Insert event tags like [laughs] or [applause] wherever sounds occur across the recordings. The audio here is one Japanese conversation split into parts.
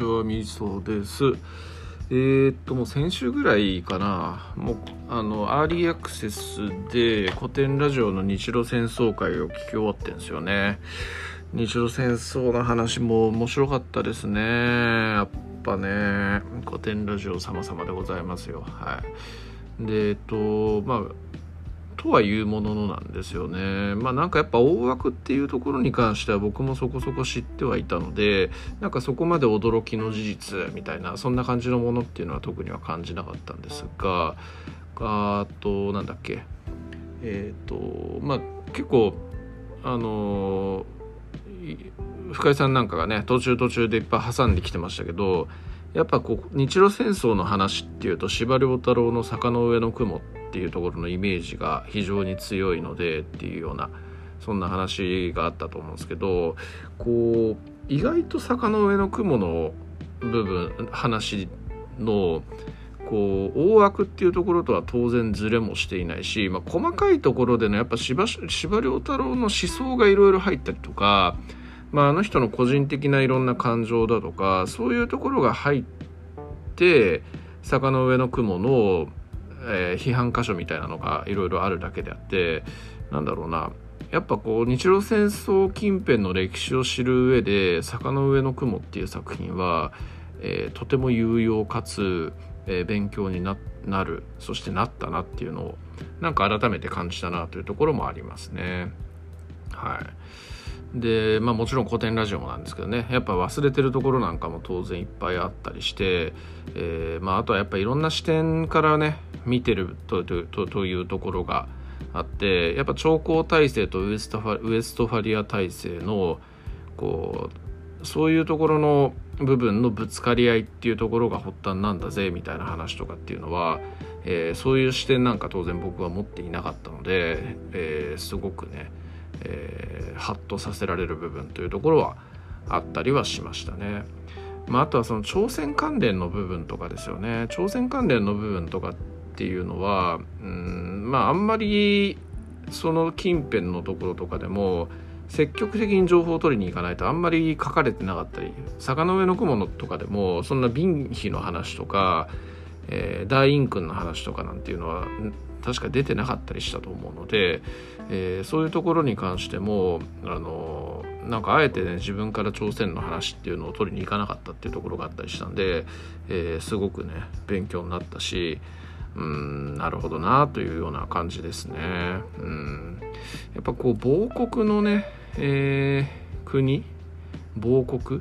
ちはみそです。えー、っともう先週ぐらいかな。もうあのアーリーアクセスで古典ラジオの日露戦争会を聞き終わってんですよね。日露戦争の話も面白かったですね。やっぱね古典ラジオ様々でございますよ。はい。でえっとまあとはいうもののなんですよね。まあなんかやっぱ大枠っていうところに関しては僕もそこそこ知ってはいたのでなんかそこまで驚きの事実みたいなそんな感じのものっていうのは特には感じなかったんですがあとなんだっけえっ、ー、とまあ結構あの深井さんなんかがね途中途中でいっぱい挟んできてましたけどやっぱこう日露戦争の話っていうと司馬太郎の「坂の上の雲」ってっていうところのイメージが非常に強いのでっていうようなそんな話があったと思うんですけどこう意外と坂の上の雲の部分話のこう大枠っていうところとは当然ズレもしていないし、まあ、細かいところでのやっぱ司馬遼太郎の思想がいろいろ入ったりとか、まあ、あの人の個人的ないろんな感情だとかそういうところが入って坂の上の雲のえー、批判箇所みたいなのがいろいろあるだけであってなんだろうなやっぱこう日露戦争近辺の歴史を知る上で「坂の上の雲」っていう作品は、えー、とても有用かつ、えー、勉強になるそしてなったなっていうのをなんか改めて感じたなというところもありますね。はいでまあもちろん古典ラジオもなんですけどねやっぱ忘れてるところなんかも当然いっぱいあったりして、えーまあ、あとはやっぱいろんな視点からね見てるととというところがあってやっぱ長江体制とウエストファウエストファリア体制のこうそういうところの部分のぶつかり合いっていうところが発端なんだぜみたいな話とかっていうのは、えー、そういう視点なんか当然僕は持っていなかったので、えー、すごくねえー、ハッとさせられる部分というところはあったりはしましたね。まあ、あとはその朝鮮関連の部分とかですよね朝鮮関連の部分とかっていうのはうんまああんまりその近辺のところとかでも積極的に情報を取りに行かないとあんまり書かれてなかったり坂の上の雲のとかでもそんな瓶碑の話とか、えー、大陰君の話とかなんていうのは確か出てなかったりしたと思うので、えー、そういうところに関してもあのなんかあえてね自分から朝鮮の話っていうのを取りに行かなかったっていうところがあったりしたんで、えー、すごくね勉強になったしうんなるほどなというような感じですね。うんやっぱこう亡国のね、えー、国亡国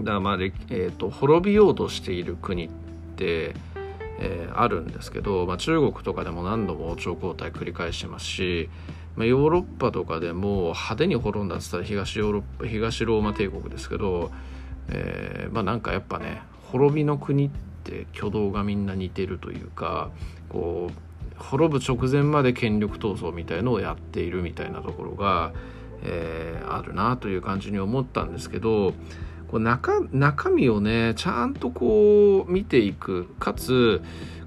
だまあ、えーと滅びようとしている国ってえー、あるんですけど、まあ、中国とかでも何度も王朝交代繰り返してますし、まあ、ヨーロッパとかでも派手に滅んだっつったら東ヨーロッパ東ローマ帝国ですけど、えー、まあなんかやっぱね滅びの国って挙動がみんな似てるというかこう滅ぶ直前まで権力闘争みたいのをやっているみたいなところが、えー、あるなという感じに思ったんですけどこう中中身をねちゃんとこう見ていく。かつ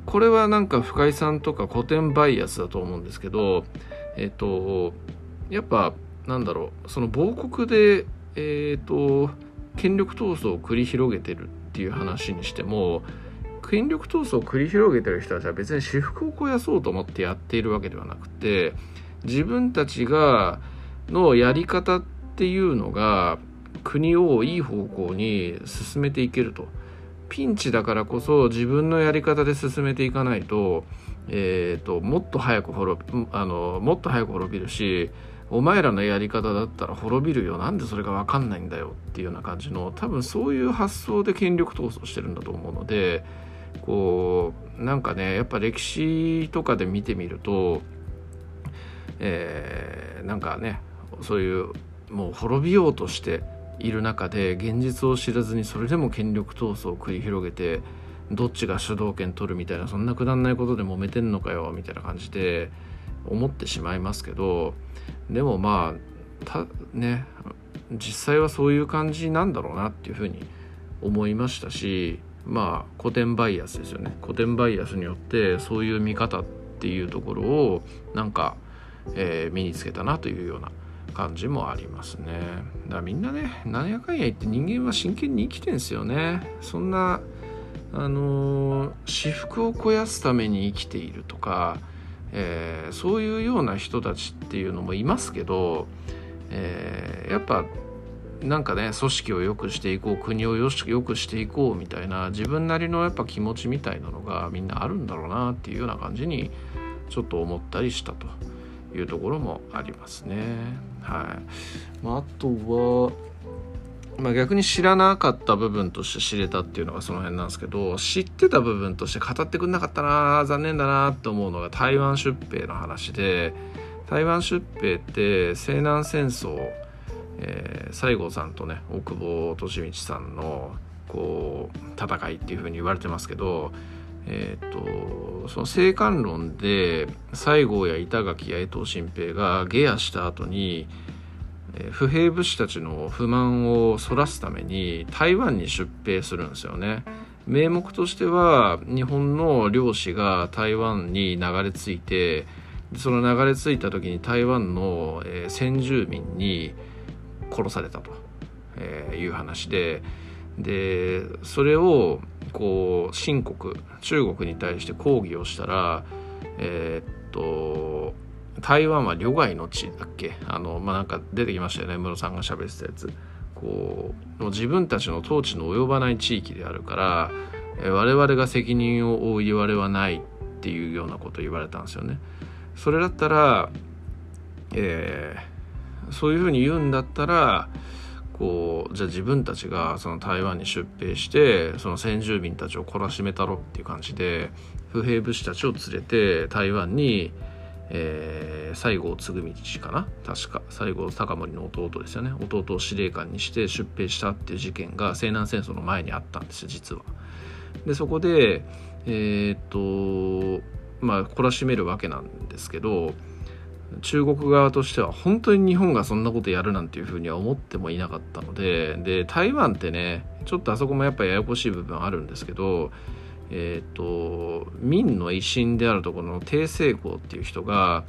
これはなんか深井さんとか古典バイアスだと思うんですけどえっ、とやっぱなんだろうその亡国でえっ、と権力闘争を繰り広げてるっていう話にしても権力闘争を繰り広げてる人たちは別に私服を肥やそうと思ってやっているわけではなくて自分たちがのやり方っていうのが国をいい方向に進めていけると。ピンチだからこそ自分のやり方で進めていかないと,、えーと、もっと早く滅びあのもっと早く滅びるしお前らのやり方だったら滅びるよ。なんでそれが分かんないんだよっていうような感じの多分そういう発想で権力闘争してるんだと思うのでこうなんかねやっぱ歴史とかで見てみると、えー、なんかねそういうもう滅びようとしている中で現実を知らずにそれでも権力闘争を繰り広げてどっちが主導権取るみたいなそんなくだんないことで揉めてんのかよみたいな感じで思ってしまいますけどでもまあたね実際はそういう感じなんだろうなっていうふうに思いましたしまあ古典バイアスですよね。古典バイアスによってそういう見方っていうところをなんか、えー、身につけたなというような感じもありますね。だからみんなね何やかんや言って人間は真剣に生きてんすよね。そんなあの私服を肥やすために生きているとか、えー、そういうような人たちっていうのもいますけど、えー、やっぱなんかね組織を良くしていこう国をよくしていこうみたいな自分なりのやっぱ気持ちみたいなのがみんなあるんだろうなっていうような感じにちょっと思ったりしたと。いうところもありますね。はい、まあ、あとはまあ、逆に知らなかった部分として知れたっていうのがその辺なんですけど知ってた部分として語ってくんなかったな残念だなと思うのが台湾出兵の話で台湾出兵って西南戦争、えー、西郷さんとね大久保利通さんのこう戦いっていうふうに言われてますけどえーと、その生還論で西郷や板垣や江藤新平が下野した後に不平武士たちの不満をそらすために台湾に出兵するんですよね。名目としては日本の漁師が台湾に流れ着いてその流れ着いた時に台湾の、え先住民に殺されたと、えいう話ででそれをこう新国中国に対して抗議をしたらえー、っと台湾は旅外の地だっけ？あのまあなんか出てきましたよね。室さんが喋ってたやつ。こう自分たちの統治の及ばない地域であるから、え我々が責任を負う言われはないっていうようなことを言われたんですよね。それだったら、えー、そういうふうに言うんだったらこうじゃあ自分たちがその台湾に出兵してその先住民たちを懲らしめたろっていう感じで不平武士たちを連れて台湾に、えー、西郷嗣道かな？確か。西郷隆盛の弟ですよね。弟を司令官にして出兵したっていう事件が西南戦争の前にあったんですよ実は。でそこでえー、っとまあ懲らしめるわけなんですけど中国側としては本当に日本がそんなことやるなんていうふうには思ってもいなかったのでで台湾ってねちょっとあそこもやっぱややこしい部分あるんですけどえっ、ー、と明の維新であるところの鄭成功っていう人が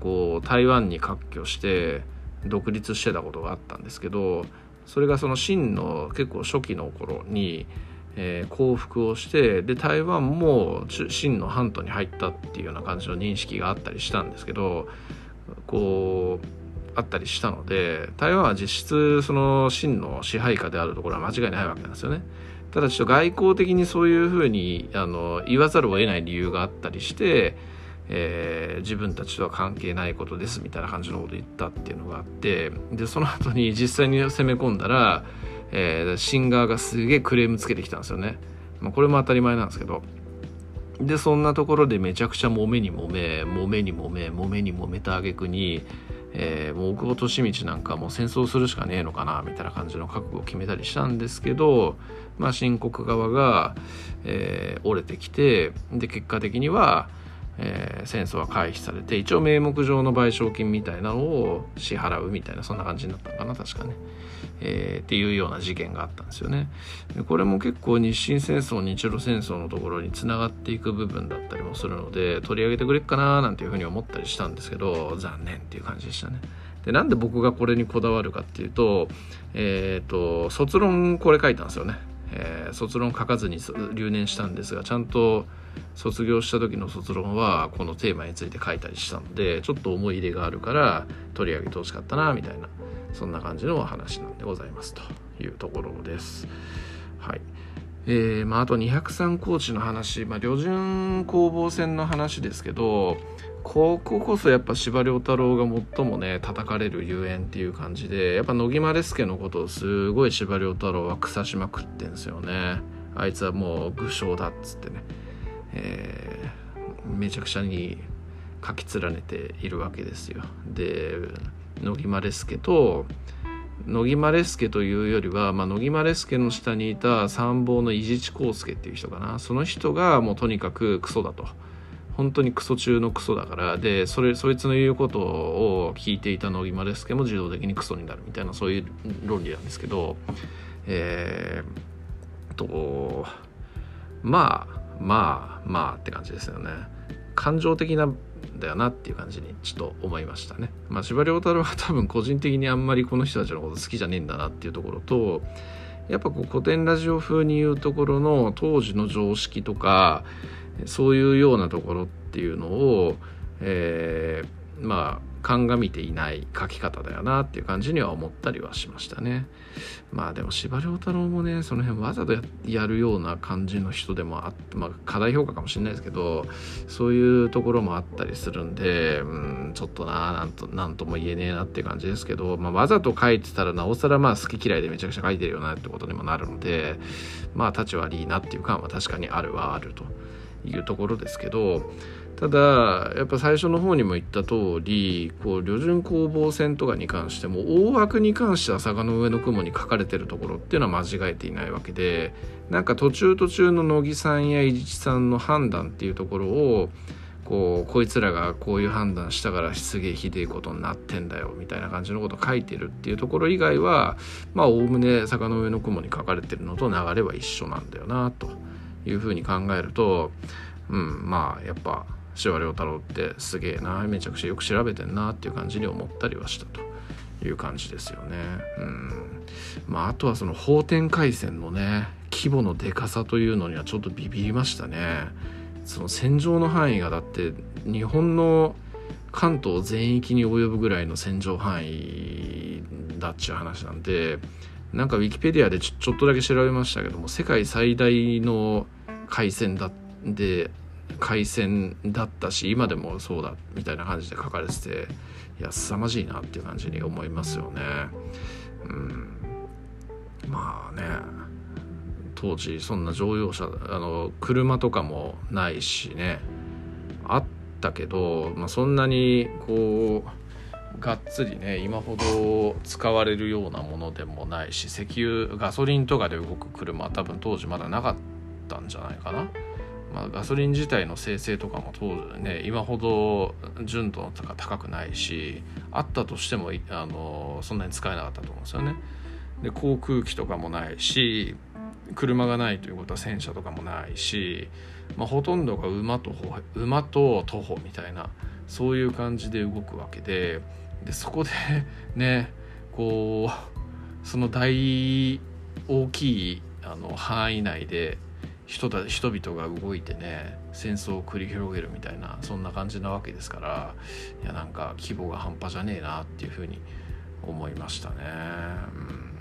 こう台湾に割拠して独立してたことがあったんですけどそれがその清の結構初期の頃に、えー、降伏をしてで台湾も清の半島に入ったっていうような感じの認識があったりしたんですけどこうあったりしたので台湾は実質その真の支配下であるところは間違いないわけなんですよね。ただちょっと外交的にそういうふうにあの言わざるを得ない理由があったりして、えー、自分たちとは関係ないことですみたいな感じのことを言ったっていうのがあってでその後に実際に攻め込んだら、えー、シンガーがすげえクレームつけてきたんですよね。まあ、これも当たり前なんですけど。でそんなところでめちゃくちゃ揉めに揉め揉めに揉め揉めに揉めた挙句に、えー、もう大久保利通なんかもう戦争するしかねえのかなみたいな感じの覚悟を決めたりしたんですけど、まあ、新国側が、えー、折れてきてで結果的には、えー、戦争は回避されて一応名目上の賠償金みたいなのを支払うみたいなそんな感じになったのかな確かね。えー、っていうような事件があったんですよね。これも結構日清戦争日露戦争のところにつながっていく部分だったりもするので取り上げてくれっかななんていうふうに思ったりしたんですけど残念っていう感じでしたね。でなんで僕がこれにこだわるかっていうと,、えーと、卒論これ書いたんですよね。え、卒論書かずに留年したんですがちゃんと卒業した時の卒論はこのテーマについて書いたりしたのでちょっと思い入れがあるから取り上げてほしかったなみたいなそんな感じの話なんでございますというところです。はい。えー、まあ、あと203コーチの話、まあ、旅順攻防戦の話ですけど、こここそやっぱ司馬太郎が最もね叩かれるゆえんっていう感じでやっぱ野木マレスケのことをすごい司馬太郎は腐しまくってんすよねあいつはもう武将だっつってね、えー、めちゃくちゃに書き連ねているわけですよ。で乃木マレスケと乃木マレスケというよりは、まあ、乃木マレスケの下にいた参謀の伊地知康介っていう人かな。その人がもうとにかくクソだと。本当にクソ中のクソだから。でそれそいつの言うことを聞いていた乃木マレスケも自動的にクソになるみたいなそういう論理なんですけど。えー、とまあまあまあって感じですよね感情的なんだよなっていう感じにちょっと思いましたね。まあ、司馬太郎は多分個人的にあんまりこの人たちのこと好きじゃねえんだなっていうところとやっぱこう古典ラジオ風に言うところの当時の常識とかそういうようなところっていうのを、えー、まあ鑑みていない書き方だよなっていう感じには思ったりはしましたね。まあでも司馬太郎もねその辺わざとやるような感じの人でもあって、まあ、過大評価かもしれないですけどそういうところもあったりするんで、うん、ちょっとななんとなんとも言えねえなっていう感じですけど、まあ、わざと書いてたらなおさらまあ好き嫌いでめちゃくちゃ書いてるよなってことにもなるのでまあ立ち悪いなっていう感は確かにあるはあるというところですけどただやっぱ最初の方にも言った通りこう旅順攻防戦とかに関しても大枠に関しては坂の上の雲に書かれてるところっていうのは間違えていないわけでなんか途中途中の乃木さんや伊地知さんの判断っていうところをこうこいつらがこういう判断したからすげえひでえことになってんだよみたいな感じのことを書いてるっていうところ以外はまあおおむね坂の上の雲に書かれてるのと流れは一緒なんだよなというふうに考えるとうんまあやっぱ司馬太郎ってすげえなめちゃくちゃよく調べてんなっていう感じに思ったりはしたという感じですよね。うんまあ、あとはその法天回線のね規模のでかさというのにはちょっとビビりましたね。その戦場の範囲がだって日本の関東全域に及ぶぐらいの戦場範囲だっちゅう話なんでなんかウィキペディアでちょっとだけ調べましたけども世界最大の海戦だで海戦だったし今でもそうだみたいな感じで書かれてていや凄まじいなっていう感じに思いますよね。うんまあね当時そんな乗用車あの車とかもないしねあったけど、まあ、そんなにこうがっつりね今ほど使われるようなものでもないし石油ガソリンとかで動く車は多分当時まだなかったんじゃないかな。まあ、ガソリン自体の生成とかも当時ね今ほど純度が高くないしあったとしてもあのそんなに使えなかったと思うんですよね。で航空機とかもないし車がないということは戦車とかもないし、まあ、ほとんどが馬と馬と徒歩みたいなそういう感じで動くわけででそこで [laughs] ねこうその大大きいあの範囲内で人だ人々が動いてね戦争を繰り広げるみたいなそんな感じなわけですからいやなんか規模が半端じゃねえなっていうふうに思いましたね。うん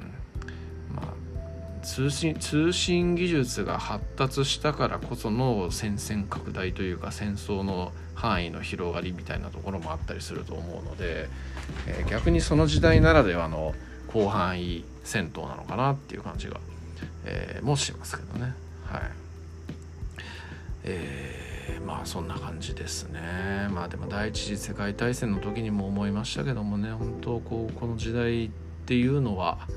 まあ、通信通信技術が発達したからこその戦線拡大というか戦争の範囲の広がりみたいなところもあったりすると思うので、えー、逆にその時代ならではの広範囲戦闘なのかなっていう感じが、えー、もしますけどね。はい。えー、まあそんな感じですね。まあでも第一次世界大戦の時にも思いましたけどもね本当こうこの時代っていうのは、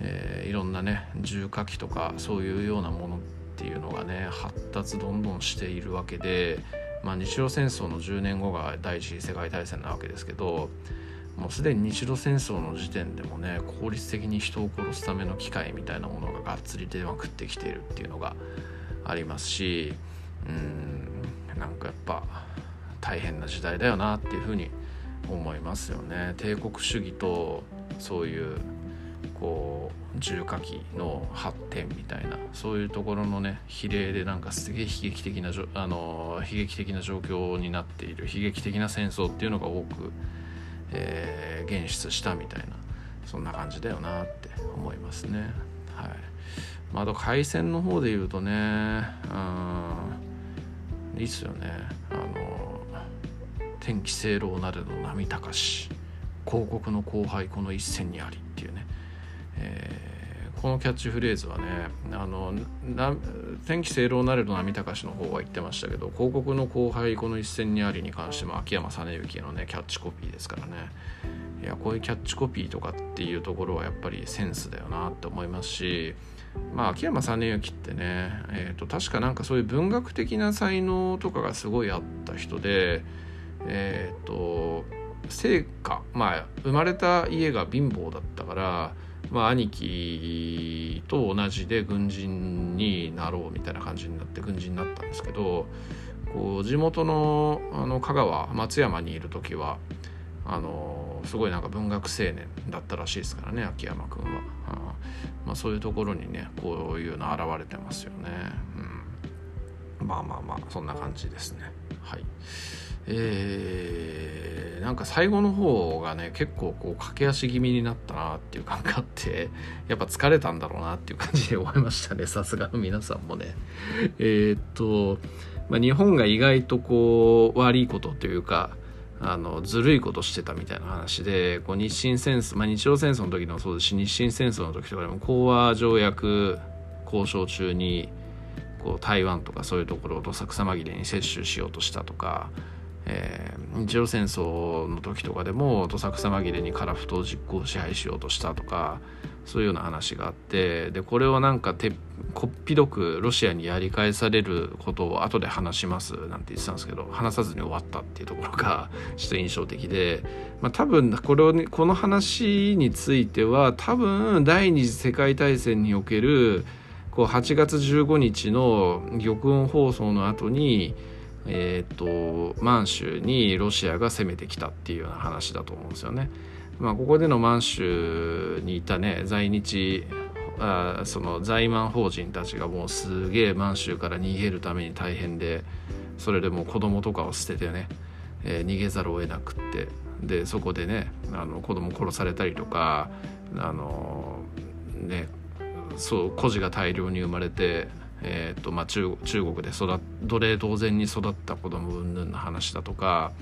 えー、いろんなね重火器とかそういうようなものっていうのがね発達どんどんしているわけで、まあ、日露戦争の10年後が第一次世界大戦なわけですけどもうすでに日露戦争の時点でもね効率的に人を殺すための機械みたいなものががっつり出まくってきているっていうのがありますしうんなんかやっぱ大変な時代だよなっていうふうに思いますよね。帝国主義とそういうこう重火器の発展みたいなそういうところのね比例でなんかすげえ悲劇的なあの悲劇的な状況になっている悲劇的な戦争っていうのが多くえー、現出したみたいなそんな感じだよなって思いますね。はい。まあ、あと海鮮の方で言うとねうんいいっすよね。あの天気清浪なれの波高し広告の後輩この一線にありっていうね、このキャッチフレーズはねあの天気清浪なれど波高しの方は言ってましたけど広告の後輩この一戦にありに関しても秋山実之のねキャッチコピーですからね。いやこういうキャッチコピーとかっていうところはやっぱりセンスだよなって思いますしまあ秋山実之ってね、えーと、確かなんかそういう文学的な才能とかがすごいあった人でえっ、ー、と成果まあ生まれた家が貧乏だったからまあ、兄貴と同じで軍人になろうみたいな感じになって軍人になったんですけどこう地元のあの香川松山にいる時はあのすごいなんか文学青年だったらしいですからね秋山君は、あまあ、そういうところにねこういうの現れてますよね、うん、まあまあまあそんな感じですね。はい。えー、なんか最後の方がね結構こう駆け足気味になったなっていう感があって [laughs] やっぱ疲れたんだろうなっていう感じで思いましたね [laughs] さすがの皆さんもね。えー、っと、まあ、日本が意外とこう悪いことというかあのずるいことしてたみたいな話でこう日清戦争、まあ、日露戦争の時もそうですし日清戦争の時とかでも講和条約交渉中にこう台湾とかそういうところをどさくさ紛れに接収しようとしたとか、えー、日露戦争の時とかでもどさくさ紛れに樺太を実行支配しようとしたとかそういうような話があってでこれをなんかてこっぴどくロシアにやり返されることを後で話しますなんて言ってたんですけど話さずに終わったっていうところが [laughs] ちょっと印象的で、まあ、多分これを、ね、この話については多分第二次世界大戦におけるこう8月15日の玉音放送の後にえーと満州にロシアが攻めてきたっていうような話だと思うんですよね。まあ、ここでの満州にいたね在日あその在満法人たちがもうすげえ満州から逃げるために大変でそれでもう子供とかを捨ててね、えー、逃げざるを得なくってでそこでねあの子供殺されたりとかあのねそう孤児が大量に生まれて、えーとまあ中、中国で育奴隷同然に育った子供云々の話だとか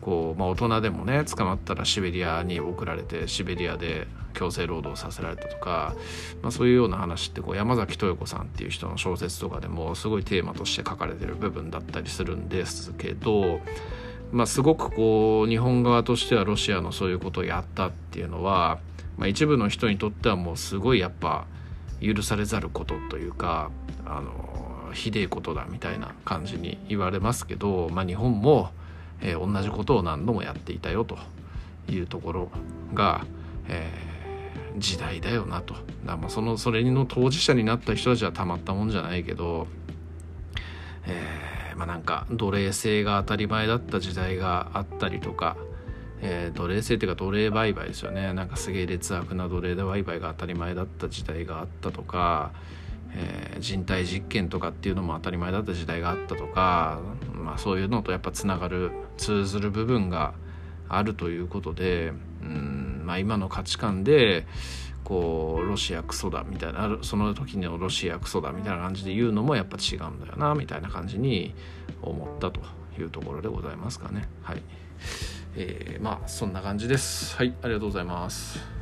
こう、まあ、大人でもね捕まったらシベリアに送られてシベリアで強制労働させられたとか、まあ、そういうような話ってこう山崎豊子さんっていう人の小説とかでもすごいテーマとして書かれてる部分だったりするんですけど、まあ、すごくこう日本側としてはロシアのそういうことをやったっていうのは、まあ、一部の人にとってはもうすごいやっぱ許されざることというかあのひでえことだみたいな感じに言われますけど、まあ、日本もえー、同じことを何度もやっていたよというところが、えー、時代だよなと。だまあそのそれの当事者になった人たちはたまったもんじゃないけど、えー、まあなんか奴隷制が当たり前だった時代があったりとか、えー、奴隷制っていうか奴隷売買ですよね。なんかすげえ劣悪な奴隷で売買が当たり前だった時代があったとかえー、人体実験とかっていうのも当たり前だった時代があったとか、まあ、そういうのとやっぱつながる通ずる部分があるということで、うんまあ、今の価値観でこうロシアクソだみたいなその時のロシアクソだみたいな感じで言うのもやっぱ違うんだよなみたいな感じに思ったというところでございますかね。はい、えー、まあそんな感じです。はいありがとうございます。